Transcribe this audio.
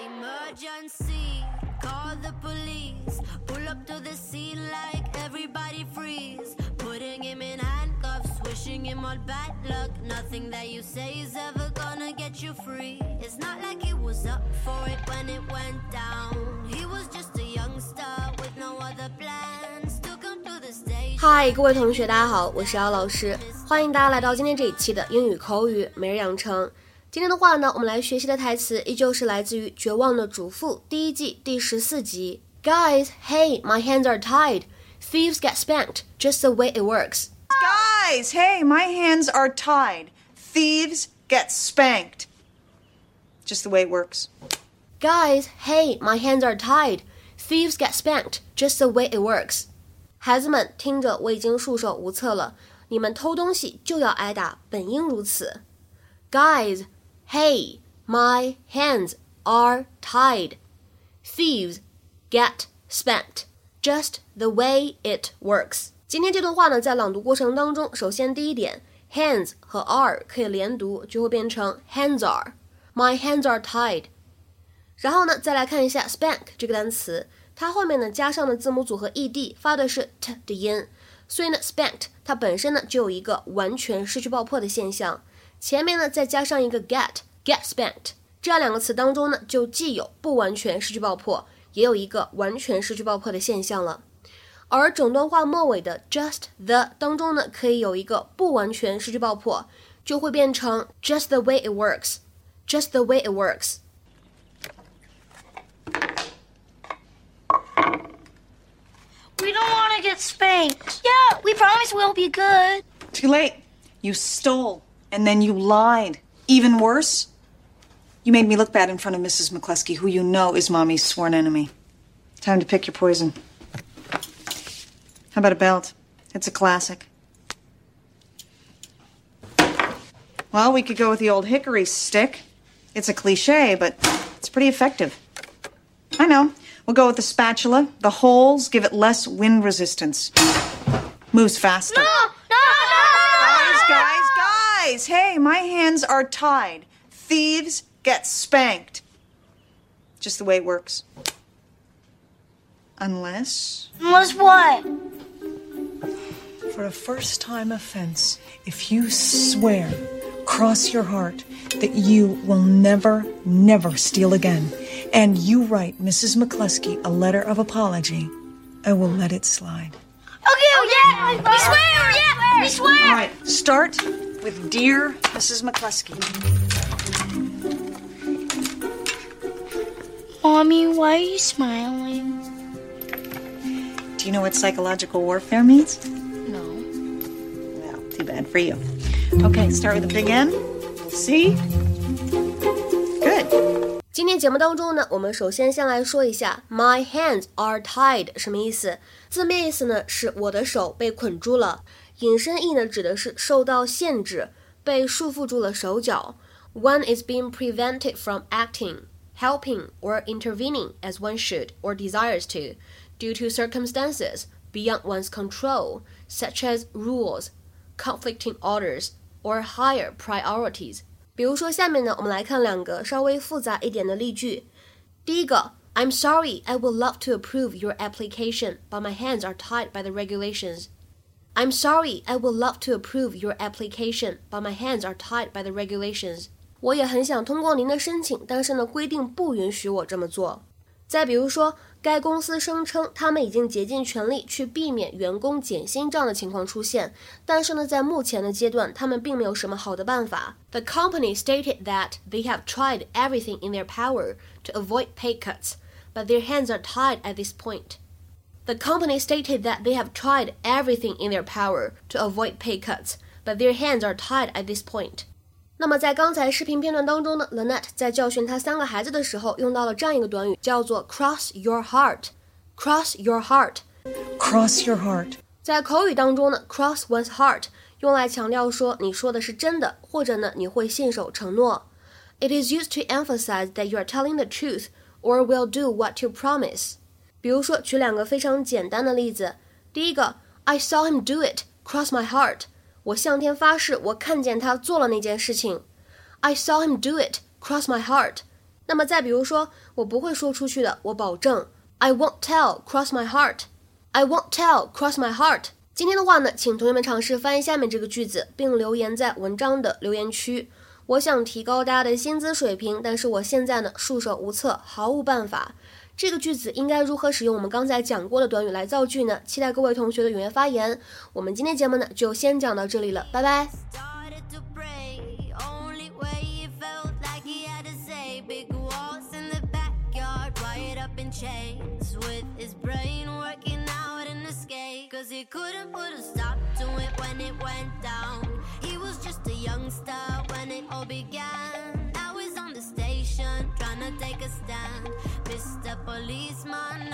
Emergency, call the police. Pull up to the scene like everybody freeze. Putting him in handcuffs, wishing him all bad luck. Nothing that you say is ever gonna get you free. It's not like he was up for it when it went down. He was just a youngster with no other plans. Took him to the stage. 嗨，各位同学，大家好，我是姚老师，欢迎大家来到今天这一期的英语口语每日养成。今天的话呢，我们来学习的台词依旧是来自于《绝望的主妇》第一季第十四集。Guys, hey, my hands are tied. Thieves get spanked, just the way it works. Guys, hey, my hands are tied. Thieves get spanked. Just the way it works. Guys, hey, my hands are tied. Thieves get spanked, just the way it works. 孩子们听着，我已经束手无策了。你们偷东西就要挨打，本应如此。Guys, hey, my hands are tied. Thieves get spanked, just the way it works. 今天这段话呢，在朗读过程当中，首先第一点，hands 和 are 可以连读，就会变成 hands are. My hands are tied. 然后呢，再来看一下 spank 这个单词，它后面呢加上的字母组合 ed 发的是 t 的音，所以呢 spanked 它本身呢就有一个完全失去爆破的现象。 前面呢再加上一个 get get spanked，这样两个词当中呢就既有不完全失去爆破，也有一个完全失去爆破的现象了。而整段话末尾的 just the 当中呢可以有一个不完全失去爆破，就会变成 just the way it works，just the way it works。 We don't want to get spanked. Yeah, we promise we'll be good. Too late. You stole, and then you lied. Even worse, you made me look bad in front of Mrs. McCluskey, who you know is Mommy's sworn enemy. Time to pick your poison. How about a belt? It's a classic. Well, we could go with the old hickory stick. It's a cliche, but it's pretty effective. I know. We'll go with the spatula. The holes give it less wind resistance. Moves faster. No, guys! Hey, my hands are tied. Thieves get spanked. Just the way it works. Unless. Unless what? For a first time offense, if you swear, cross your heart, that you will never, never steal again, and you write Mrs. McCluskey a letter of apology, I will let it slide. Okay, oh, yeah, we swear, yeah, we swear. All right, start with Dear Mrs. McCluskey. Mommy, why are you smiling? Do you know what psychological warfare means? No. Well, too bad for you. Okay, start with a big N. C. Good. 今天节目当中呢，我们首先先来说一下 “my hands are tied” 什么意思。字面意思呢是我的手被捆住了， 引申义呢指的是受到限制，被束缚住了手脚。One is being prevented from acting, helping, or intervening as one should or desires to, due to circumstances beyond one's control, such as rules, conflicting orders, or higher priorities. 比如说，下面呢，我们来看两个稍微复杂一点的例句。第一个，I'm sorry, I would love to approve your application, but my hands are tied by the regulations. I'm sorry, I would love to approve your application, but my hands are tied by the regulations. 我也很想通过您的申请，但是呢，规定不允许我这么做。再比如说，该公司声称他们已经竭尽全力去避免员工减薪这样的情况出现，但是呢，在目前的阶段，他们并没有什么好的办法。The company stated that they have tried everything in their power to avoid pay cuts, but their hands are tied at this point. The company stated that they have tried everything in their power to avoid pay cuts, but their hands are tied at this point. 那么在刚才视频片段当中呢，Lynette 在教训她三个孩子的时候，用到了这样一个短语，叫做 “cross your heart”。cross your heart， Cross your heart. 在口语当中呢，cross one's heart 用来强调说你说的是真的，或者呢你会信守承诺。It is used to emphasize that you are telling the truth or will do what you promise。 比如说，举两个非常简单的例子。第一个，I saw him do it, cross my heart。我向天发誓，我看见他做了那件事情。I saw him do it, cross my heart。那么再比如说，我不会说出去的，我保证。I won't tell, cross my heart. I won't tell, cross my heart. 今天的话呢，请同学们尝试翻译下面这个句子，并留言在文章的留言区。我想提高大家的薪资水平，但是我现在呢束手无策，毫无办法。这个句子应该如何使用我们刚才讲过的短语来造句呢？期待各位同学的踊跃发言。我们今天节目呢就先讲到这里了，拜拜。chains with his brain working out an escape. Cause he couldn't put a stop to it when it went down. He was just a youngster when it all began. Now he's on the station trying to take a stand. Policeman,